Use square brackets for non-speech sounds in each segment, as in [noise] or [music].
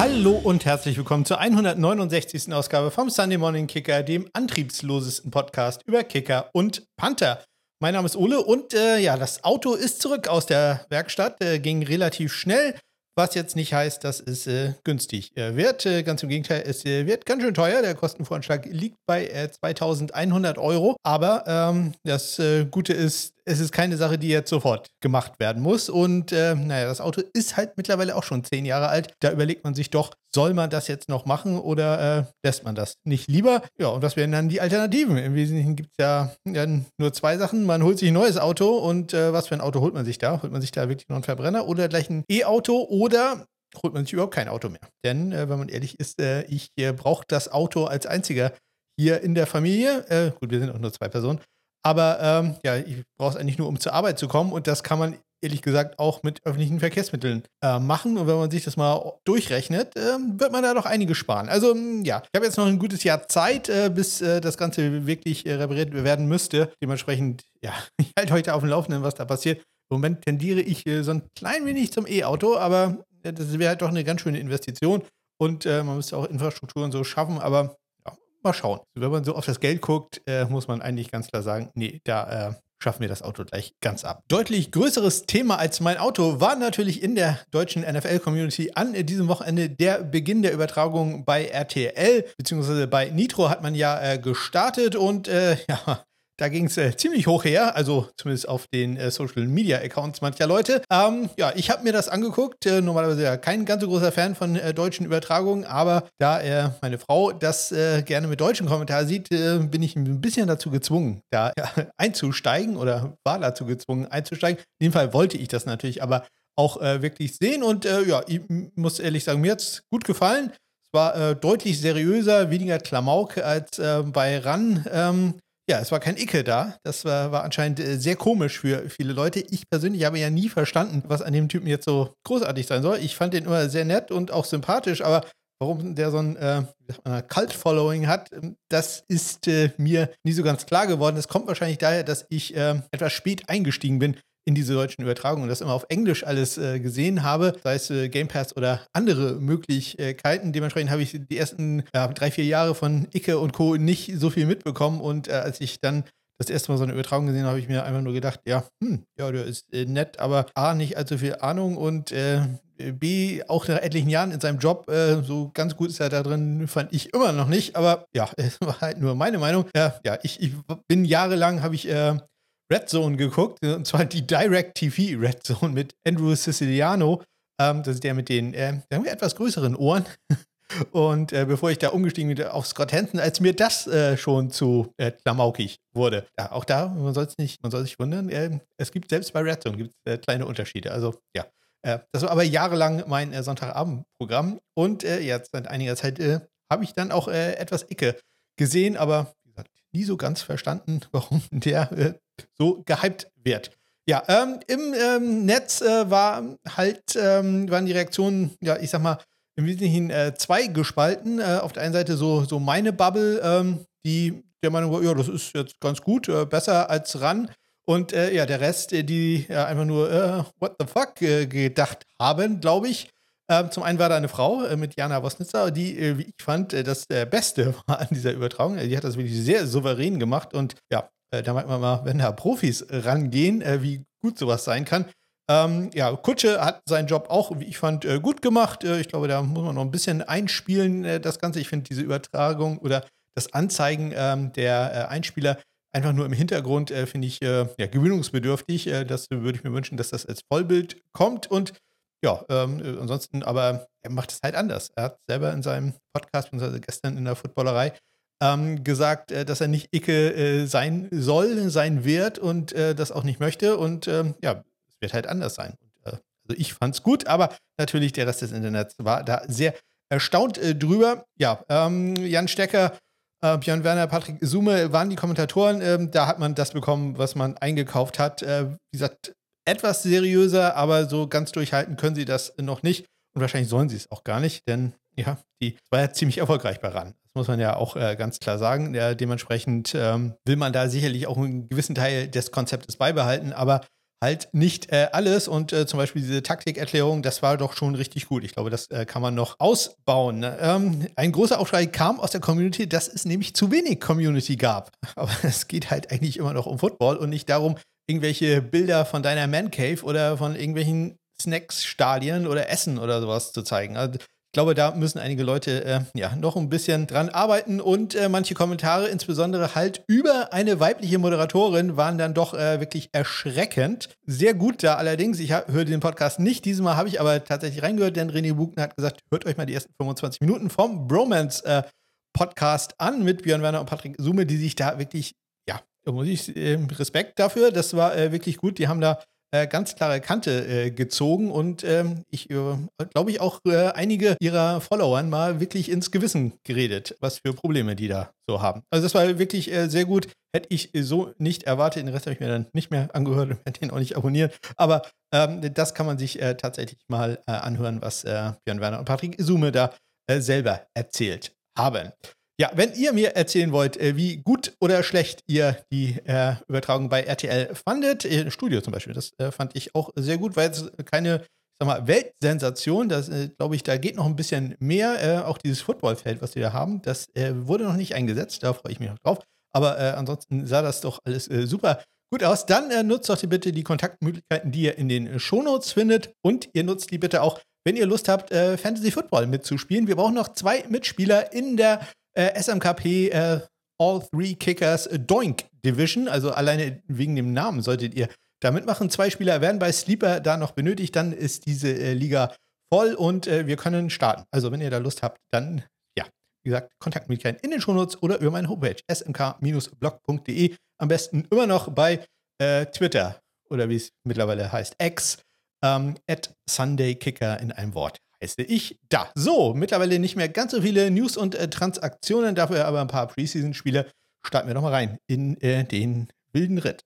Hallo und herzlich willkommen zur 169. Ausgabe vom Sunday Morning Kicker, dem antriebslosesten Podcast über Kicker und Panther. Mein Name ist Ole und äh, ja, das Auto ist zurück aus der Werkstatt, äh, ging relativ schnell. Was jetzt nicht heißt, dass es äh, günstig äh, wird. Äh, ganz im Gegenteil, es äh, wird ganz schön teuer. Der Kostenvoranschlag liegt bei 2100 äh, Euro. Aber ähm, das Gute ist, es ist keine Sache, die jetzt sofort gemacht werden muss. Und äh, naja, das Auto ist halt mittlerweile auch schon zehn Jahre alt. Da überlegt man sich doch, soll man das jetzt noch machen oder äh, lässt man das nicht lieber? Ja, und was wären dann die Alternativen? Im Wesentlichen gibt es ja, ja, nur zwei Sachen. Man holt sich ein neues Auto und äh, was für ein Auto holt man sich da? Holt man sich da wirklich noch einen Verbrenner oder gleich ein E-Auto oder holt man sich überhaupt kein Auto mehr? Denn, äh, wenn man ehrlich ist, äh, ich äh, brauche das Auto als einziger hier in der Familie. gut, wir sind auch nur zwei Personen. Aber ähm, ja, ich brauche es eigentlich nur, um zur Arbeit zu kommen. Und das kann man ehrlich gesagt auch mit öffentlichen Verkehrsmitteln äh, machen. Und wenn man sich das mal durchrechnet, äh, wird man da doch einige sparen. Also hm, ja, ich habe jetzt noch ein gutes Jahr Zeit, äh, bis äh, das Ganze wirklich äh, repariert werden müsste. Dementsprechend, ja, [laughs] ich halte heute auf dem Laufenden, was da passiert. Im Moment tendiere ich äh, so ein klein wenig zum E-Auto, aber das wäre halt doch eine ganz schöne Investition. Und man müsste auch Infrastrukturen so schaffen, aber mal schauen. Wenn man so auf das Geld guckt, äh, muss man eigentlich ganz klar sagen, nee, da äh, schaffen wir das Auto gleich ganz ab. Deutlich größeres Thema als mein Auto war natürlich in der deutschen NFL-Community an diesem Wochenende der Beginn der Übertragung bei RTL, beziehungsweise bei Nitro hat man ja äh, gestartet und äh, [laughs] ja, da ging es äh, ziemlich hoch her, also zumindest auf den äh, Social Media Accounts mancher Leute. Ähm, ja, ich habe mir das angeguckt. Äh, normalerweise ja kein ganz so großer Fan von äh, deutschen Übertragungen, aber da äh, meine Frau das äh, gerne mit deutschen Kommentaren sieht, bin ich ein bisschen dazu gezwungen, da [laughs] einzusteigen oder war dazu gezwungen einzusteigen. In dem Fall wollte ich das natürlich, aber auch wirklich sehen und ja, ich muss ehrlich sagen, mir hat es gut gefallen. Es war deutlich seriöser, weniger Klamauk als bei RAN. Ähm, ja, es war kein Icke da. Das war, war anscheinend äh, sehr komisch für viele Leute. Ich persönlich habe ja nie verstanden, was an dem Typen jetzt so großartig sein soll. Ich fand den immer sehr nett und auch sympathisch, aber warum der so ein äh, Cult-Following hat, ähm, das ist äh, mir nie so ganz klar geworden. Es kommt wahrscheinlich daher, dass ich äh, etwas spät eingestiegen bin in diese deutschen Übertragungen und das immer auf Englisch alles äh, gesehen habe, sei es äh, Game Pass oder andere Möglichkeiten. Dementsprechend habe ich die ersten ja, drei, vier Jahre von Icke und Co. nicht so viel mitbekommen und äh, als ich dann das erste Mal so eine Übertragung gesehen habe, habe ich mir einfach nur gedacht, ja, hm, ja, der ist äh, nett, aber A, nicht allzu viel Ahnung und äh, B, auch nach etlichen Jahren in seinem Job, äh, so ganz gut ist er da drin, fand ich immer noch nicht, aber ja, es [laughs] war halt nur meine Meinung. Ja, ja ich, ich bin jahrelang, habe ich äh, Red Zone geguckt, und zwar die Direct TV Red Zone mit Andrew Siciliano. Ähm, das ist der mit den äh, etwas größeren Ohren. [laughs] Und äh, bevor ich da umgestiegen bin auf Scott Hansen, als mir das äh, schon zu äh, klamaukig wurde. Ja, auch da, man soll nicht, man soll sich wundern, äh, es gibt selbst bei Red Zone gibt's, äh, kleine Unterschiede. Also ja, äh, das war aber jahrelang mein Sonntagabendprogramm. Und jetzt seit einiger Zeit habe ich dann auch etwas Ecke gesehen, aber nie so ganz verstanden, [laughs] warum der so gehypt wird. Ja, ähm, im ähm, Netz äh, war halt, ähm, waren die Reaktionen, ja, ich sag mal, im Wesentlichen äh, zwei gespalten. Äh, auf der einen Seite so, so meine Bubble, ähm, die der Meinung war, ja, das ist jetzt ganz gut, äh, besser als ran. Und äh, ja, der Rest, äh, die einfach nur What the fuck gedacht haben, glaube ich. Ähm, zum einen war da eine Frau mit Jana Wosnitzer, die, wie ich fand, das Beste [laughs] war an dieser Übertragung. Die hat das wirklich sehr souverän gemacht und ja, äh, da merkt man mal, wenn da Profis rangehen, äh, wie gut sowas sein kann. Ähm, ja, Kutsche hat seinen Job auch, wie ich fand, äh, gut gemacht. Äh, ich glaube, da muss man noch ein bisschen einspielen, äh, das Ganze. Ich finde diese Übertragung oder das Anzeigen ähm, der äh, Einspieler einfach nur im Hintergrund, finde ich, ja, gewöhnungsbedürftig. das würde ich mir wünschen, dass das als Vollbild kommt. Und ja, ähm, ansonsten, aber er macht es halt anders. Er hat selber in seinem Podcast, beziehungsweise gestern in der Footballerei, ähm, gesagt, äh, dass er nicht Icke äh, sein soll, sein wird und äh, das auch nicht möchte. Und ähm, ja, es wird halt anders sein. Und, äh, also ich fand's gut, aber natürlich der Rest des Internets war da sehr erstaunt äh, drüber. Ja, ähm, Jan Stecker, äh, Björn Werner, Patrick Sume waren die Kommentatoren. Ähm, da hat man das bekommen, was man eingekauft hat. wie gesagt, etwas seriöser, aber so ganz durchhalten können sie das noch nicht. Und wahrscheinlich sollen sie es auch gar nicht, denn ja, die war ja ziemlich erfolgreich bei RAN. Das muss man ja auch äh, ganz klar sagen. Ja, dementsprechend ähm, will man da sicherlich auch einen gewissen Teil des Konzeptes beibehalten, aber halt nicht äh, alles. Und äh, zum Beispiel diese Taktikerklärung, das war doch schon richtig gut. Ich glaube, das äh, kann man noch ausbauen. Ne? Ähm, ein großer Aufschrei kam aus der Community, dass es nämlich zu wenig Community gab. [laughs] Aber es geht halt eigentlich immer noch um Football und nicht darum, irgendwelche Bilder von deiner Man Cave oder von irgendwelchen Snacks, Stadien oder Essen oder sowas zu zeigen. Also ich glaube, da müssen einige Leute äh, ja noch ein bisschen dran arbeiten und äh, manche Kommentare, insbesondere halt über eine weibliche Moderatorin, waren dann doch äh, wirklich erschreckend. Sehr gut da allerdings. Ich höre den Podcast nicht. Dieses Mal habe ich aber tatsächlich reingehört, denn René Bugner hat gesagt, hört euch mal die ersten 25 Minuten vom Bromance äh, Podcast an mit Björn Werner und Patrick Sume, die sich da wirklich, ja, muss ich ähm, Respekt dafür. Das war äh, wirklich gut. Die haben da äh, ganz klare Kante äh, gezogen und ähm, ich äh, glaube ich auch äh, einige ihrer Followern mal wirklich ins Gewissen geredet, was für Probleme die da so haben. Also das war wirklich äh, sehr gut. Hätte ich so nicht erwartet. Den Rest habe ich mir dann nicht mehr angehört und werde den auch nicht abonnieren. Aber ähm, das kann man sich äh, tatsächlich mal anhören, was Björn Werner und Patrick Sume da selber erzählt haben. Ja, wenn ihr mir erzählen wollt, äh, wie gut oder schlecht ihr die äh, Übertragung bei RTL fandet, äh, Studio zum Beispiel, das äh, fand ich auch sehr gut, weil es keine, ich sag mal, Weltsensation, das äh, glaube ich, da geht noch ein bisschen mehr. Äh, auch dieses Footballfeld, was wir da haben, das wurde noch nicht eingesetzt, da freue ich mich noch drauf. Aber ansonsten sah das doch alles super gut aus. Dann nutzt doch bitte die Kontaktmöglichkeiten, die ihr in den Shownotes findet und ihr nutzt die bitte auch, wenn ihr Lust habt, Fantasy Football mitzuspielen. Wir brauchen noch zwei Mitspieler in der äh, SMKP äh, All Three Kickers Doink Division. Also alleine wegen dem Namen solltet ihr da mitmachen. Zwei Spieler werden bei Sleeper da noch benötigt. Dann ist diese äh, Liga voll und äh, wir können starten. Also wenn ihr da Lust habt, dann ja, wie gesagt, Kontaktmöglichkeiten in den Shownotes oder über meine Homepage smk-blog.de. Am besten immer noch bei äh, Twitter oder wie es mittlerweile heißt, X, ähm, at SundayKicker in einem Wort heiße ich da. So, mittlerweile nicht mehr ganz so viele News und äh, Transaktionen, dafür aber ein paar Preseason-Spiele. Starten wir doch mal rein in äh, den wilden Ritt.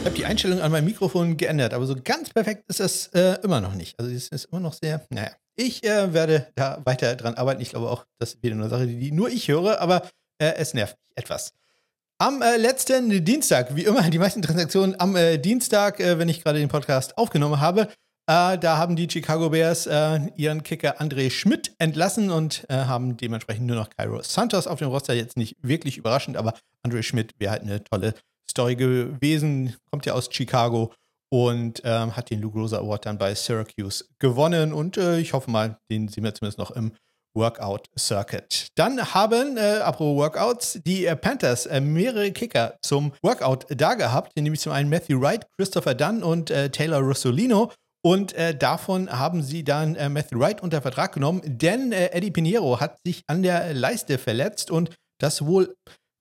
Ich habe die Einstellung an meinem Mikrofon geändert, aber so ganz perfekt ist das äh, immer noch nicht. Also es ist immer noch sehr, naja. Ich äh, werde da weiter dran arbeiten. Ich glaube auch, das ist wieder eine Sache, die nur ich höre, aber äh, es nervt mich etwas. Am äh, letzten Dienstag, wie immer, [laughs] die meisten Transaktionen am äh, Dienstag, äh, wenn ich gerade den Podcast aufgenommen habe, äh, da haben die Chicago Bears äh, ihren Kicker André Schmidt entlassen und äh, haben dementsprechend nur noch Cairo Santos auf dem Roster. Jetzt nicht wirklich überraschend, aber André Schmidt wäre halt eine tolle Story gewesen. Kommt ja aus Chicago und ähm, hat den Lou Groza Award dann bei Syracuse gewonnen. Und ich hoffe mal, den sehen wir zumindest noch im Workout Circuit. Dann haben, äh, apropos Workouts, die äh, Panthers äh, mehrere Kicker zum Workout da gehabt, nämlich zum einen Matthew Wright, Christopher Dunn und äh, Taylor Rossolino. Und äh, davon haben sie dann äh, Matthew Wright unter Vertrag genommen, denn Eddie Pinheiro hat sich an der Leiste verletzt und das wohl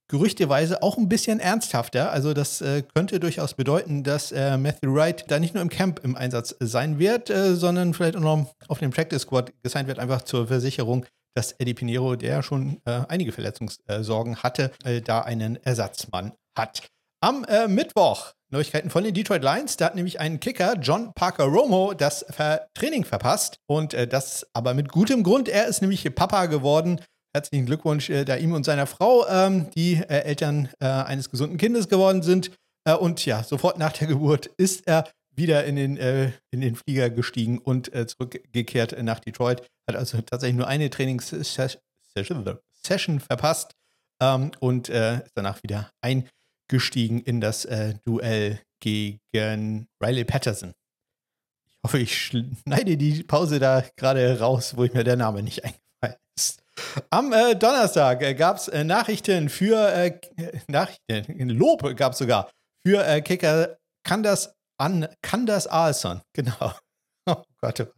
gerüchteweise auch ein bisschen ernsthafter. Also das äh, könnte durchaus bedeuten, dass äh, Matthew Wright da nicht nur im Camp im Einsatz sein wird, äh, sondern vielleicht auch noch auf dem Practice Squad gesigned wird, einfach zur Versicherung, dass Eddie Pinheiro, der schon äh, einige Verletzungssorgen hatte, äh, da einen Ersatzmann hat. Am äh, Mittwoch Neuigkeiten von den Detroit Lions. Da hat nämlich ein Kicker, John Parker Romo, das Training verpasst. Und das aber mit gutem Grund. Er ist nämlich Papa geworden Herzlichen Glückwunsch äh, da ihm und seiner Frau, ähm, die äh, Eltern äh, eines gesunden Kindes geworden sind. Äh, und ja, sofort nach der Geburt ist er wieder in den, äh, in den Flieger gestiegen und äh, zurückgekehrt nach Detroit. Hat also tatsächlich nur eine Trainingssession verpasst ähm, und ist danach wieder eingestiegen in das Duell gegen Riley Patterson. Ich hoffe, ich schneide die Pause da gerade raus, wo ich mir der Name nicht eingefallen. Am äh, Donnerstag äh, gab es äh, Nachrichten für äh, Nachrichten, Lob gab es sogar für äh, Kicker Candas an Candas Arlson. [laughs] Genau. Oh Gott, oh Gott.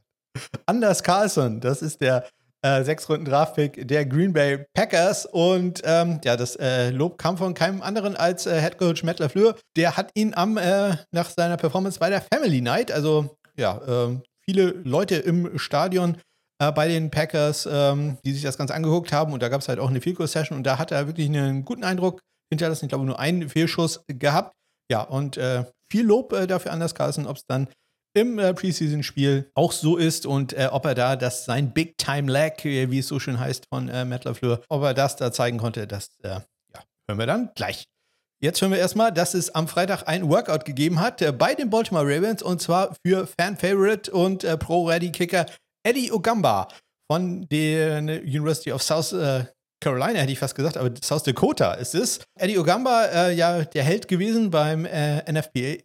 Anders Carlson, das ist der äh, sechs Runden Draftpick der Green Bay Packers und ähm, ja, das äh, Lob kam von keinem anderen als äh, Head Coach Matt LaFleur. Der hat ihn am nach seiner Performance bei der Family Night, also ja, ähm, viele Leute im Stadion äh, bei den Packers, ähm, die sich das Ganze angeguckt haben. Und da gab es halt auch eine Field Session und da hat er wirklich einen guten Eindruck hinterlassen. Ich glaube, nur einen Fehlschuss gehabt. Ja, und äh, viel Lob äh, dafür Anders Carlson. Ob es dann im äh, Preseason-Spiel auch so ist und äh, ob er da das sein Big Time Lag, äh, wie es so schön heißt von äh, Matt LaFleur, ob er das da zeigen konnte, das äh, ja, hören wir dann gleich. Jetzt hören wir erstmal, dass es am Freitag ein Workout gegeben hat äh, bei den Baltimore Ravens und zwar für Fan-Favorite und Pro-Ready-Kicker Eddie Ogamba von der University of South äh, Carolina, hätte ich fast gesagt, aber South Dakota ist es. Eddie Ogamba, äh, ja, der Held gewesen beim äh, NFPA,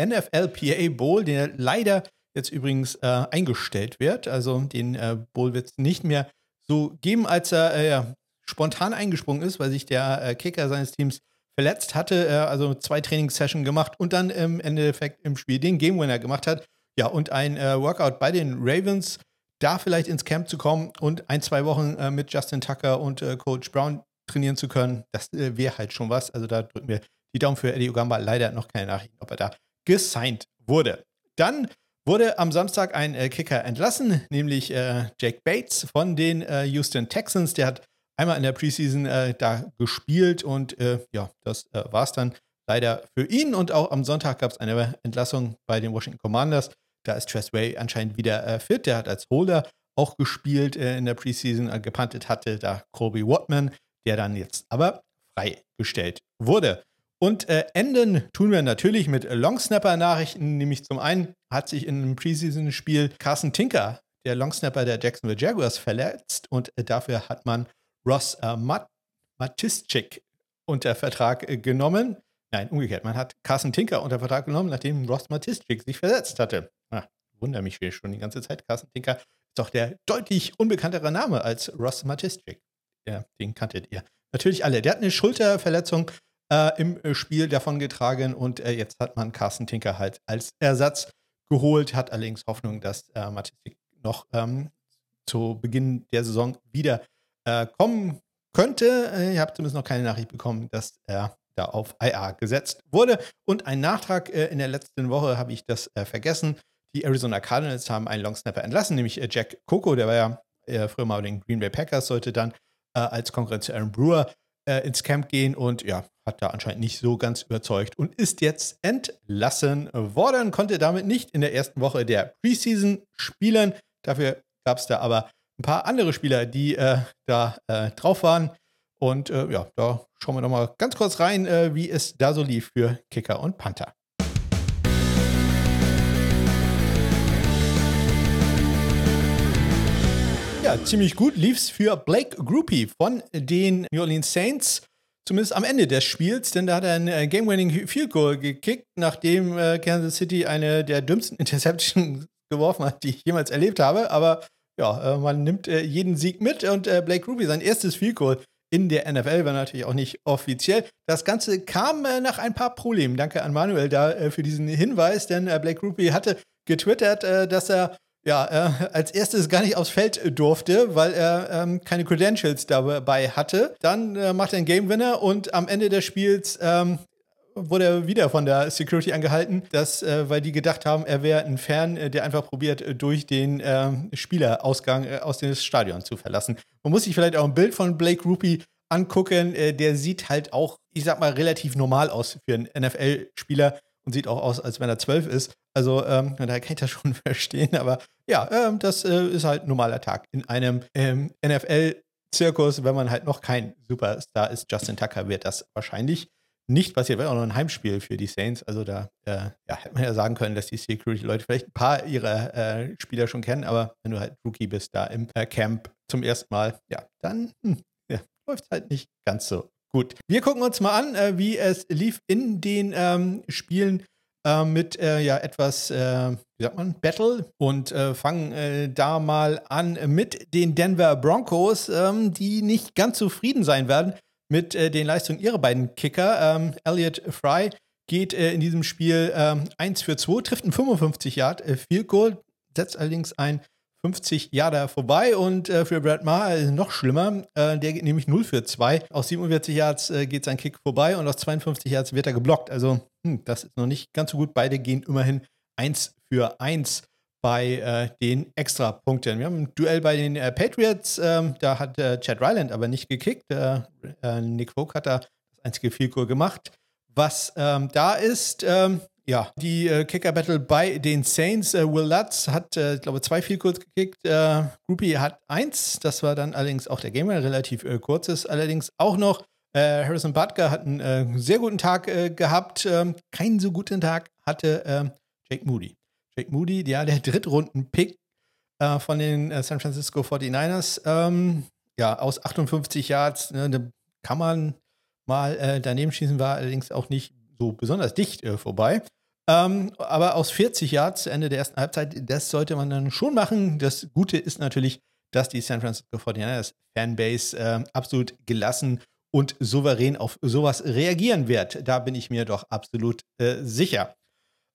NFLPA Bowl, der leider jetzt übrigens äh, eingestellt wird. Also den äh, Bowl wird es nicht mehr so geben, als er äh, spontan eingesprungen ist, weil sich der Kicker seines Teams verletzt hatte, also zwei Trainingssessions gemacht und dann im Endeffekt im Spiel den Game Winner gemacht hat. Ja, und ein äh, Workout bei den Ravens, da vielleicht ins Camp zu kommen und ein, zwei Wochen äh, mit Justin Tucker und äh, Coach Brown trainieren zu können, das äh, wäre halt schon was. Also da drücken wir die Daumen für Eddie Ogamba. Leider noch keine Nachrichten, ob er da gesigned wurde. Dann wurde am Samstag ein äh, Kicker entlassen, nämlich Jake Bates von den Houston Texans. Der hat einmal in der Preseason äh, da gespielt und äh, ja, das äh, war es dann leider für ihn. Und auch am Sonntag gab es eine Entlassung bei den Washington Commanders. Da ist Way anscheinend wieder äh, fit. Der hat als Holder auch gespielt äh, in der Preseason, äh, gepantet hatte da Colby Watman, der dann jetzt aber freigestellt wurde. Und äh, enden tun wir natürlich mit Longsnapper-Nachrichten, nämlich zum einen hat sich in einem Preseason-Spiel Carson Tinker, der Longsnapper der Jacksonville Jaguars, verletzt und äh, dafür hat man Ross äh, Mat Matisczyk unter Vertrag äh, genommen. Nein, umgekehrt. Man hat Carson Tinker unter Vertrag genommen, nachdem Ross Matisczyk sich versetzt hatte. Ah, wundere mich schon die ganze Zeit. Carson Tinker ist doch der deutlich unbekanntere Name als Ross Matisczyk. Ja, den kanntet ihr. Natürlich alle. Der hat eine Schulterverletzung äh, im äh, Spiel davon getragen und äh, jetzt hat man Carson Tinker halt als Ersatz geholt, hat allerdings Hoffnung, dass äh, Matisczyk noch ähm, zu Beginn der Saison wieder äh, kommen könnte. Äh, ich habe zumindest noch keine Nachricht bekommen, dass er da auf IA gesetzt wurde. Und ein Nachtrag äh, in der letzten Woche habe ich das äh, vergessen. Die Arizona Cardinals haben einen Longsnapper entlassen, nämlich äh, Jack Coco, der war ja äh, früher mal bei den Green Bay Packers, sollte dann als Konkurrenz zu Aaron Brewer ins Camp gehen und ja, hat da anscheinend nicht so ganz überzeugt und ist jetzt entlassen worden, konnte damit nicht in der ersten Woche der Preseason spielen. Dafür gab es da aber ein paar andere Spieler, die äh, da äh, drauf waren. Und äh, ja, da schauen wir noch mal ganz kurz rein, äh, wie es da so lief für Kicker und Panther. Ja, ziemlich gut lief es für Blake Groupie von den New Orleans Saints. Zumindest am Ende des Spiels, denn da hat er ein äh, Game-Winning Field Goal gekickt, nachdem äh, Kansas City eine der dümmsten [laughs] Interceptions geworfen hat, die ich jemals erlebt habe. Aber ja, äh, man nimmt äh, jeden Sieg mit und Blake Ruby, sein erstes Field Goal in der NFL, war natürlich auch nicht offiziell. Das Ganze kam äh, nach ein paar Problemen. Danke an Manuel da äh, für diesen Hinweis, denn äh, Blake Ruby hatte getwittert, dass er ja, als erstes gar nicht aufs Feld durfte, weil er ähm, keine Credentials dabei hatte. Dann äh, macht er einen Game Winner und am Ende des Spiels ähm, wurde er wieder von der Security angehalten, dass, äh, weil die gedacht haben, er wäre ein Fan, äh, der einfach probiert, äh, durch den äh, Spielerausgang äh, aus dem Stadion zu verlassen. Man muss sich vielleicht auch ein Bild von Blake Rupie angucken. Äh, der sieht halt auch, ich sag mal, relativ normal aus für einen NFL-Spieler und sieht auch aus, als wenn er zwölf ist. Also, ähm, da kann ich das [laughs] schon verstehen. Aber ja, ähm, das ist halt ein normaler Tag in einem ähm, NFL-Zirkus, wenn man halt noch kein Superstar ist. Justin Tucker wird das wahrscheinlich nicht passiert. War auch noch ein Heimspiel für die Saints. Also da äh, ja, hätte man ja sagen können, dass die Security-Leute vielleicht ein paar ihrer äh, Spieler schon kennen, aber wenn du halt Rookie bist da im äh, Camp zum ersten Mal, ja, dann hm, ja, läuft es halt nicht ganz so gut. Wir gucken uns mal an, äh, wie es lief in den ähm, Spielen äh, mit äh, ja etwas, wie sagt man, Battle und fangen da mal an mit den Denver Broncos, ähm, die nicht ganz zufrieden sein werden mit äh, den Leistungen ihrer beiden Kicker. Ähm, Elliot Fry geht äh, in diesem Spiel ähm, 1 für 2, trifft ein 55 Yard äh, Field Goal, setzt allerdings ein 50 Yarder vorbei und äh, für Brad Maher ist noch schlimmer. Äh, der geht nämlich 0 für 2. Aus 47 Yards äh, geht sein Kick vorbei und aus 52 Yards wird er geblockt. Also, hm, das ist noch nicht ganz so gut. Beide gehen immerhin 1 für 1 bei äh, den Extrapunkten. Wir haben ein Duell bei den äh, Patriots, ähm, da hat äh, Chad Ryland aber nicht gekickt. Äh, äh, Nick Vogt hat da das einzige Goal gemacht. Was ähm, da ist, ähm, ja, die äh, Kicker-Battle bei den Saints. Will Lutz hat, ich glaube, zwei viel kurz gekickt. Äh, Groupie hat eins. Das war dann allerdings auch der Gamer, relativ kurzes. Allerdings auch noch Harrison Butker hat einen sehr guten Tag gehabt. Ähm, keinen so guten Tag hatte ähm, Jake Moody. Jake Moody, ja, der Drittrunden-Pick von den San Francisco 49ers. Ähm, ja, aus 58 Yards, ne, kann man mal daneben schießen, war allerdings auch nicht so besonders dicht vorbei. Ähm, aber aus 40 Yards zu Ende der ersten Halbzeit, das sollte man dann schon machen. Das Gute ist natürlich, dass die San Francisco 49ers Fanbase äh, absolut gelassen und souverän auf sowas reagieren wird. Da bin ich mir doch absolut äh, sicher.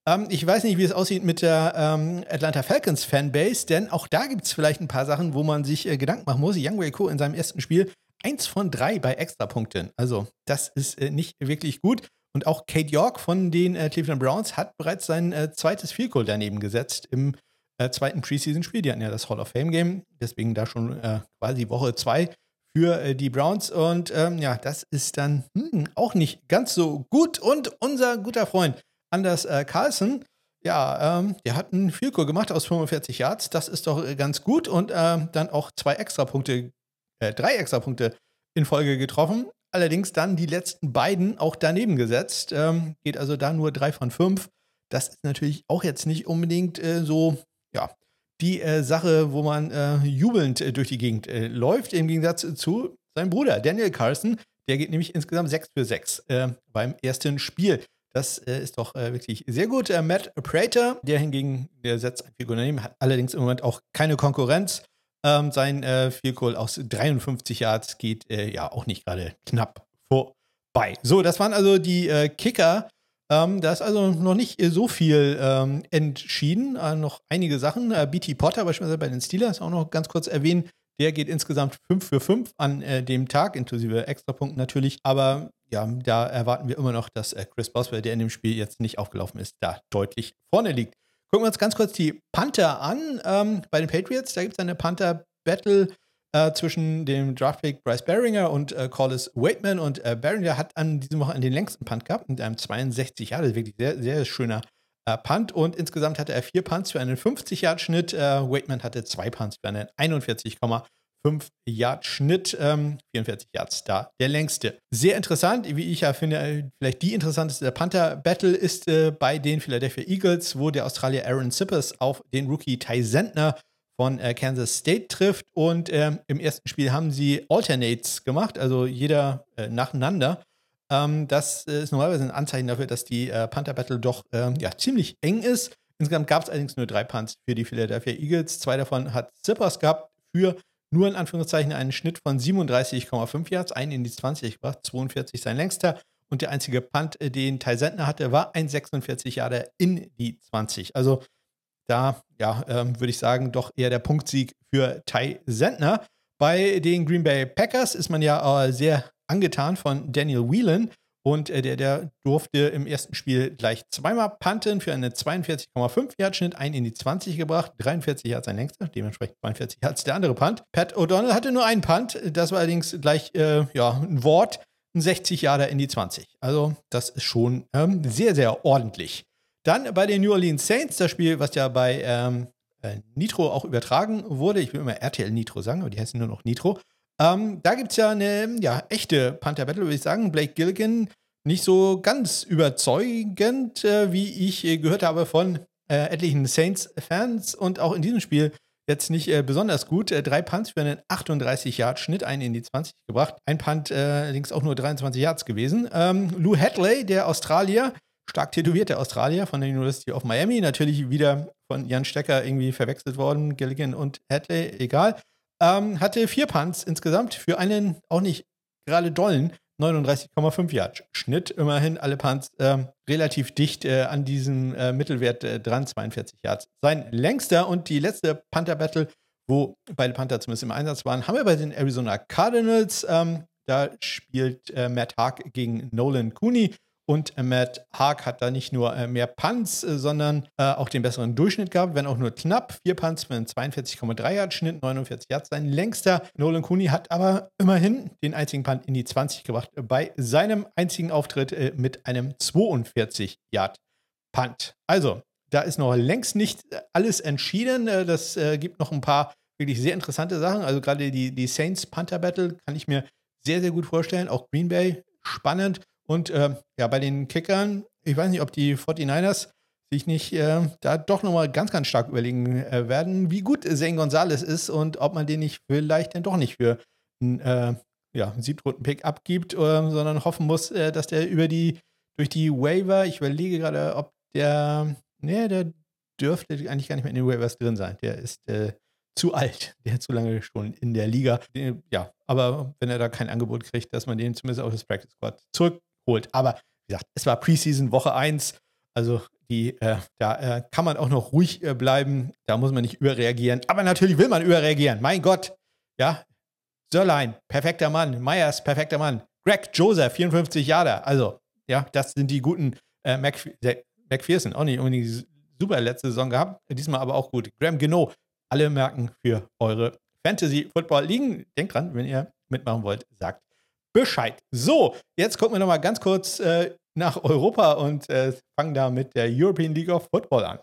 Ähm, ich weiß nicht, wie es aussieht mit der ähm, Atlanta Falcons Fanbase, denn auch da gibt es vielleicht ein paar Sachen, wo man sich äh, Gedanken machen muss. Young Co. in seinem ersten Spiel eins von drei bei Extrapunkten. Also, das ist äh, nicht wirklich gut. Und auch Kate York von den äh, Cleveland Browns hat bereits sein äh, zweites Field Goal daneben gesetzt im äh, zweiten Preseason-Spiel. Die hatten ja das Hall of Fame-Game, deswegen da schon äh, quasi Woche zwei für die Browns. Und ähm, ja, das ist dann hm, auch nicht ganz so gut. Und unser guter Freund Anders äh, Carlson, ja, ähm, der hat einen Field Goal gemacht aus 45 Yards. Das ist doch ganz gut. Und ähm, dann auch zwei Extrapunkte, drei Extrapunkte in Folge getroffen allerdings dann die letzten beiden auch daneben gesetzt. Ähm, geht also da nur drei von fünf. Das ist natürlich auch jetzt nicht unbedingt äh, so, ja, die äh, Sache, wo man äh, jubelnd äh, durch die Gegend äh, läuft, im Gegensatz zu seinem Bruder Daniel Carlson. Der geht nämlich insgesamt 6 für 6 äh, beim ersten Spiel. Das ist doch wirklich sehr gut. Matt Prater, der hingegen, der setzt ein Figur daneben, hat allerdings im Moment auch keine Konkurrenz. Ähm, sein äh, Goal aus 53 Yards geht äh, ja auch nicht gerade knapp vorbei. So, das waren also die äh, Kicker. Ähm, da ist also noch nicht so viel ähm, entschieden. Äh, noch einige Sachen. Äh, BT Potter beispielsweise bei den Steelers auch noch ganz kurz erwähnen. Der geht insgesamt 5 für 5 an äh, dem Tag, inklusive Extrapunkten natürlich. Aber ja, da erwarten wir immer noch, dass äh, Chris Boswell, der in dem Spiel jetzt nicht aufgelaufen ist, da deutlich vorne liegt. Gucken wir uns ganz kurz die Panther an. Ähm, bei den Patriots, da gibt es eine Panther-Battle äh, zwischen dem Draftpick Bryce Barringer und äh, Collis Waitman. Und äh, Barringer hat an diesem Woche den längsten Punt gehabt, mit einem 62 Jahre. Das ist wirklich sehr, sehr schöner äh, Punt. Und insgesamt hatte er vier Punts für einen 50-Yard-Schnitt. Äh, Waitman hatte zwei Punts für einen 41,5 5 Yard Schnitt, ähm, 44 Yards da, der längste. Sehr interessant, wie ich ja finde, äh, vielleicht die interessanteste Panther Battle ist äh, bei den Philadelphia Eagles, wo der Australier Aaron Sippers auf den Rookie Ty Sentner von äh, Kansas State trifft. Und ähm, im ersten Spiel haben sie Alternates gemacht, also jeder äh, nacheinander. Ähm, das äh, ist normalerweise ein Anzeichen dafür, dass die äh, Panther Battle doch ähm, ja, ziemlich eng ist. Insgesamt gab es allerdings nur drei Punts für die Philadelphia Eagles. Zwei davon hat Sippers gehabt für nur in Anführungszeichen einen Schnitt von 37,5 Yards, einen in die 20 gebracht, 42 sein längster. Und der einzige Punt, äh, den Ty Sentner hatte, war ein 46 Yarder in die 20. Also da, ja, ähm, würde ich sagen, doch eher der Punktsieg für Ty Sentner. Bei den Green Bay Packers ist man ja äh, sehr angetan von Daniel Whelan. Und äh, der, der durfte im ersten Spiel gleich zweimal punten für einen 42,5 Yard Schnitt, einen in die 20 gebracht, 43 Yards sein längster, dementsprechend 42 Yards der andere Punt. Pat O'Donnell hatte nur einen Punt, das war allerdings gleich äh, ja, ein Wort, ein 60 Yarder in die 20. Also das ist schon ähm, sehr, sehr ordentlich. Dann bei den New Orleans Saints, das Spiel, was ja bei ähm, äh, Nitro auch übertragen wurde. Ich will immer RTL Nitro sagen, aber die heißen nur noch Nitro. Ähm, da gibt es ja eine ja, echte Panther-Battle, würde ich sagen. Blake Gilligan nicht so ganz überzeugend, äh, wie ich äh, gehört habe von äh, etlichen Saints-Fans und auch in diesem Spiel jetzt nicht äh, besonders gut. Äh, drei Punts für einen 38-Yard-Schnitt, einen in die 20 gebracht. Ein Punt allerdings auch nur 23 Yards gewesen. Ähm, Lou Hadley, der Australier, stark tätowierte Australier von der University of Miami, natürlich wieder von Jan Stecker irgendwie verwechselt worden, Gilligan und Hadley, egal. Ähm, hatte vier Punts insgesamt für einen auch nicht gerade dollen 39,5 Yard Schnitt. Immerhin alle Punts äh, relativ dicht äh, an diesem äh, Mittelwert äh, dran, 42 Yards. Sein längster und die letzte Panther Battle, wo beide Panther zumindest im Einsatz waren, haben wir bei den Arizona Cardinals. Ähm, da spielt äh, Matt Haag gegen Nolan Cooney. Und Matt Haag hat da nicht nur äh, mehr Punts, äh, sondern äh, auch den besseren Durchschnitt gehabt, wenn auch nur knapp. Vier Punts für einen 42,3 Yard Schnitt, 49 Yards sein längster. Nolan Cooney hat aber immerhin den einzigen Punt in die 20 gebracht bei seinem einzigen Auftritt mit einem 42 Yard Punt. Also, da ist noch längst nicht alles entschieden. Äh, das äh, gibt noch ein paar wirklich sehr interessante Sachen. Also gerade die, die Saints Panther Battle kann ich mir sehr, sehr gut vorstellen. Auch Green Bay spannend. Und äh, ja, bei den Kickern, ich weiß nicht, ob die 49ers sich nicht äh, da doch nochmal ganz, ganz stark überlegen äh, werden, wie gut Zane Gonzalez ist und ob man den nicht vielleicht dann doch nicht für einen, äh, ja, einen Siebtrunden-Pick abgibt, sondern hoffen muss, dass der über die, durch die Waiver, ich überlege gerade, ob der, nee, der dürfte eigentlich gar nicht mehr in den Waivers drin sein. Der ist äh, zu alt, der ist zu lange schon in der Liga. Ja, aber wenn er da kein Angebot kriegt, dass man den zumindest auf das Practice Squad zurückholt. Aber wie gesagt, es war Preseason Woche 1. Also die, äh, da äh, kann man auch noch ruhig äh, bleiben. Da muss man nicht überreagieren. Aber natürlich will man überreagieren. Mein Gott. Ja. Sörlein, perfekter Mann. Myers, perfekter Mann. Greg Joseph, 54 Jahre. Also, ja, das sind die guten äh, Mac McPherson auch nicht unbedingt super letzte Saison gehabt, diesmal aber auch gut. Graham Gino, alle merken für eure Fantasy-Football-Ligen. Denkt dran, wenn ihr mitmachen wollt, sagt Bescheid. So, jetzt gucken wir nochmal ganz kurz äh, nach Europa und äh, fangen da mit der European League of Football an.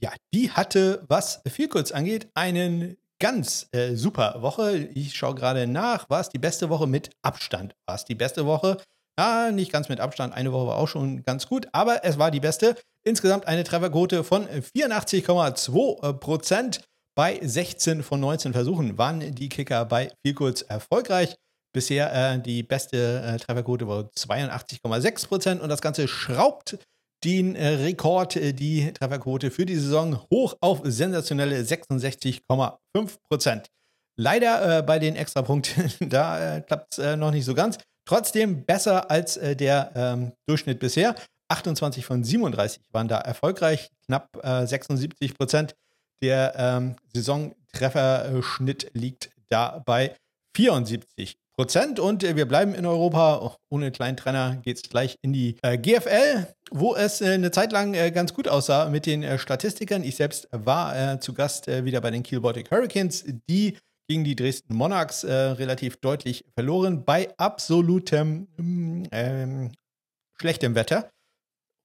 Ja, die hatte, was viel kurz angeht, einen ganz äh, super Woche. Ich schaue gerade nach. War es die beste Woche mit Abstand? War es die beste Woche? Ja, nicht ganz mit Abstand. Eine Woche war auch schon ganz gut, aber es war die beste. Insgesamt eine Trefferquote von 84,2 Prozent. Bei 16 von 19 Versuchen waren die Kicker bei viel kurz erfolgreich. Bisher äh, die beste äh, Trefferquote war 82,6 Prozent und das Ganze schraubt den äh, Rekord, äh, die Trefferquote für die Saison hoch auf sensationelle 66,5 Prozent. Leider äh, bei den Extrapunkten, [laughs] da äh, klappt es noch nicht so ganz. Trotzdem besser als äh, der ähm, Durchschnitt bisher. 28 von 37 waren da erfolgreich, knapp 76 Prozent. Der ähm, Saisontrefferschnitt liegt da bei 74 Prozent. Und äh, wir bleiben in Europa. Ohne kleinen Trenner geht es gleich in die äh, GFL, wo es äh, eine Zeit lang äh, ganz gut aussah mit den äh, Statistikern. Ich selbst war äh, zu Gast wieder bei den Kiel Baltic Hurricanes, die gegen die Dresden Monarchs relativ deutlich verloren bei absolutem ähm, schlechtem Wetter.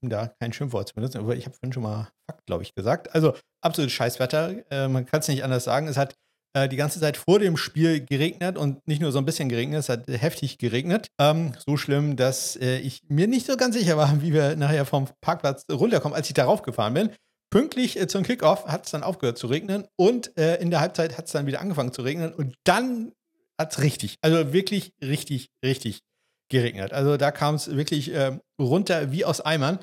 Um da kein Schimpfwort zu benutzen, aber ich habe vorhin schon mal Fakt, glaube ich, gesagt. Also absolut Scheißwetter. man kann es nicht anders sagen. Es hat äh, die ganze Zeit vor dem Spiel geregnet und nicht nur so ein bisschen geregnet, es hat heftig geregnet. Ähm, so schlimm, dass äh, ich mir nicht so ganz sicher war, wie wir nachher vom Parkplatz runterkommen, als ich darauf gefahren bin. Pünktlich äh, zum Kickoff hat es dann aufgehört zu regnen und äh, in der Halbzeit hat es dann wieder angefangen zu regnen und dann hat es richtig, also wirklich richtig, richtig geregnet. Also da kam es wirklich äh, runter wie aus Eimern.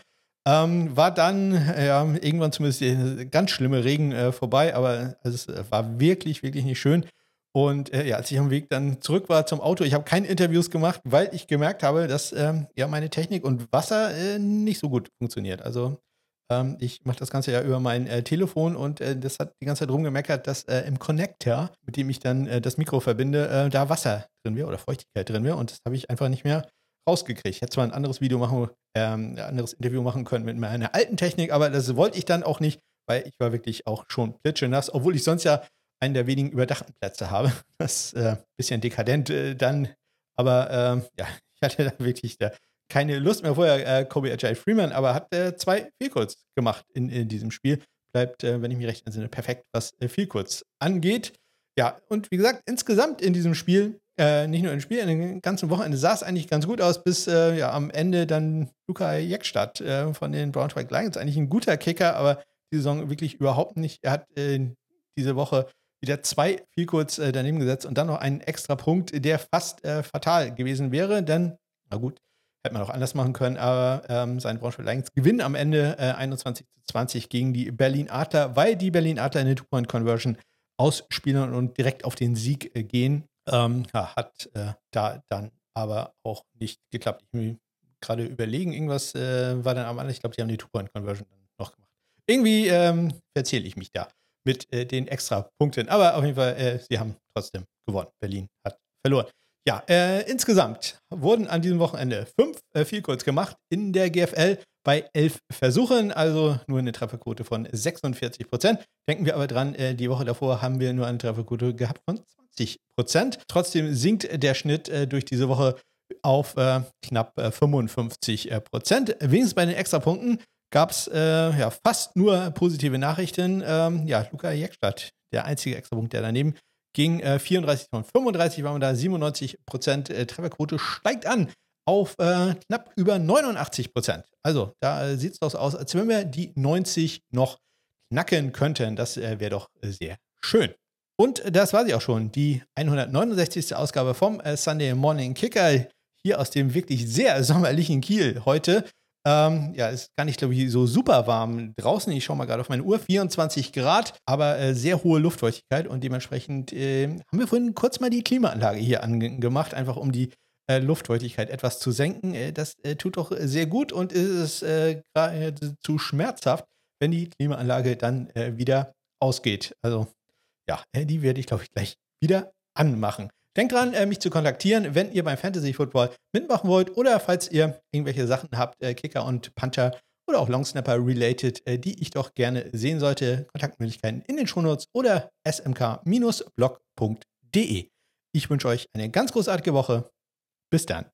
Ähm, war dann ja, irgendwann zumindest der ganz schlimme Regen äh, vorbei, aber es war wirklich, wirklich nicht schön. Und äh, ja, als ich am Weg dann zurück war zum Auto, ich habe keine Interviews gemacht, weil ich gemerkt habe, dass ähm, ja meine Technik und Wasser äh, nicht so gut funktioniert. Also ähm, ich mache das Ganze ja über mein äh, Telefon und äh, das hat die ganze Zeit rumgemeckert, dass äh, im Connector, mit dem ich dann das Mikro verbinde, da Wasser drin wäre oder Feuchtigkeit drin wäre. Und das habe ich einfach nicht mehr rausgekriegt. Ich hätte zwar ein anderes Video machen, ähm, ein anderes Interview machen können mit meiner alten Technik, aber das wollte ich dann auch nicht, weil ich war wirklich auch schon plitschenass, obwohl ich sonst ja einen der wenigen überdachten Plätze habe. [laughs] Das ist äh, ein bisschen dekadent äh, dann, aber ähm, ja, [laughs] ich hatte da wirklich da keine Lust mehr vorher. Äh, Kobe Ajay Freeman, aber hat äh, zwei Fehlkurz gemacht in, in diesem Spiel. Bleibt, äh, wenn ich mich recht entsinne, perfekt, was äh, Fehlkurz angeht. Ja, und wie gesagt, insgesamt in diesem Spiel äh, nicht nur im Spiel, in dem ganzen Wochenende sah es eigentlich ganz gut aus, bis äh, ja, am Ende dann Luca Jeckstadt äh, von den Braunschweig Lions. Eigentlich ein guter Kicker, aber die Saison wirklich überhaupt nicht. Er hat diese Woche wieder zwei viel kurz äh, daneben gesetzt und dann noch einen extra Punkt, der fast fatal gewesen wäre, denn, na gut, hätte man auch anders machen können, aber ähm, sein Braunschweig Lions gewinnen am Ende 21 zu 20 gegen die Berlin Adler, weil die Berlin Adler eine Two-Point-Conversion ausspielen und direkt auf den Sieg gehen. Ähm, ja, hat äh, da dann aber auch nicht geklappt. Ich will gerade überlegen, irgendwas äh, war dann am Ende, ich glaube, die haben die Two-Point-Conversion noch gemacht. Irgendwie ähm, verzähle ich mich da mit äh, den extra Punkten. Aber auf jeden Fall, äh, sie haben trotzdem gewonnen. Berlin hat verloren. Ja, äh, insgesamt wurden an diesem Wochenende fünf äh, Goals gemacht in der GFL. bei elf Versuchen, also nur eine Trefferquote von 46 Prozent. Denken wir aber dran, äh, die Woche davor haben wir nur eine Trefferquote gehabt von 20 Prozent. Trotzdem sinkt der Schnitt äh, durch diese Woche auf äh, knapp 55 Prozent. Wenigstens bei den Extrapunkten gab es äh, ja, fast nur positive Nachrichten. Ähm, ja, Luca Jeckstadt, der einzige Extrapunkt, der daneben ging. Äh, 34 von 35 waren wir da, 97 Prozent äh, Trefferquote steigt an auf äh, knapp über 89 Prozent. Also da äh, sieht es doch aus, als wenn wir die 90 noch knacken könnten. Das äh, wäre doch sehr schön. Und das war sie auch schon, die 169. Ausgabe vom Sunday Morning Kicker hier aus dem wirklich sehr sommerlichen Kiel heute. Ähm, ja, ist gar nicht, glaube ich, so super warm draußen. Ich schaue mal gerade auf meine Uhr. 24 Grad, aber äh, sehr hohe Luftfeuchtigkeit und dementsprechend äh, haben wir vorhin kurz mal die Klimaanlage hier angemacht, einfach um die äh, Luftfeuchtigkeit etwas zu senken. Äh, das äh, tut doch sehr gut und ist äh, zu schmerzhaft, wenn die Klimaanlage dann wieder ausgeht. Also ja, die werde ich, glaube ich, gleich wieder anmachen. Denkt dran, äh, mich zu kontaktieren, wenn ihr beim Fantasy Football mitmachen wollt oder falls ihr irgendwelche Sachen habt, äh, Kicker und Panther oder auch Longsnapper related, äh, die ich doch gerne sehen sollte. Kontaktmöglichkeiten in den Shownotes oder smk-blog.de. Ich wünsche euch eine ganz großartige Woche. Bis dann.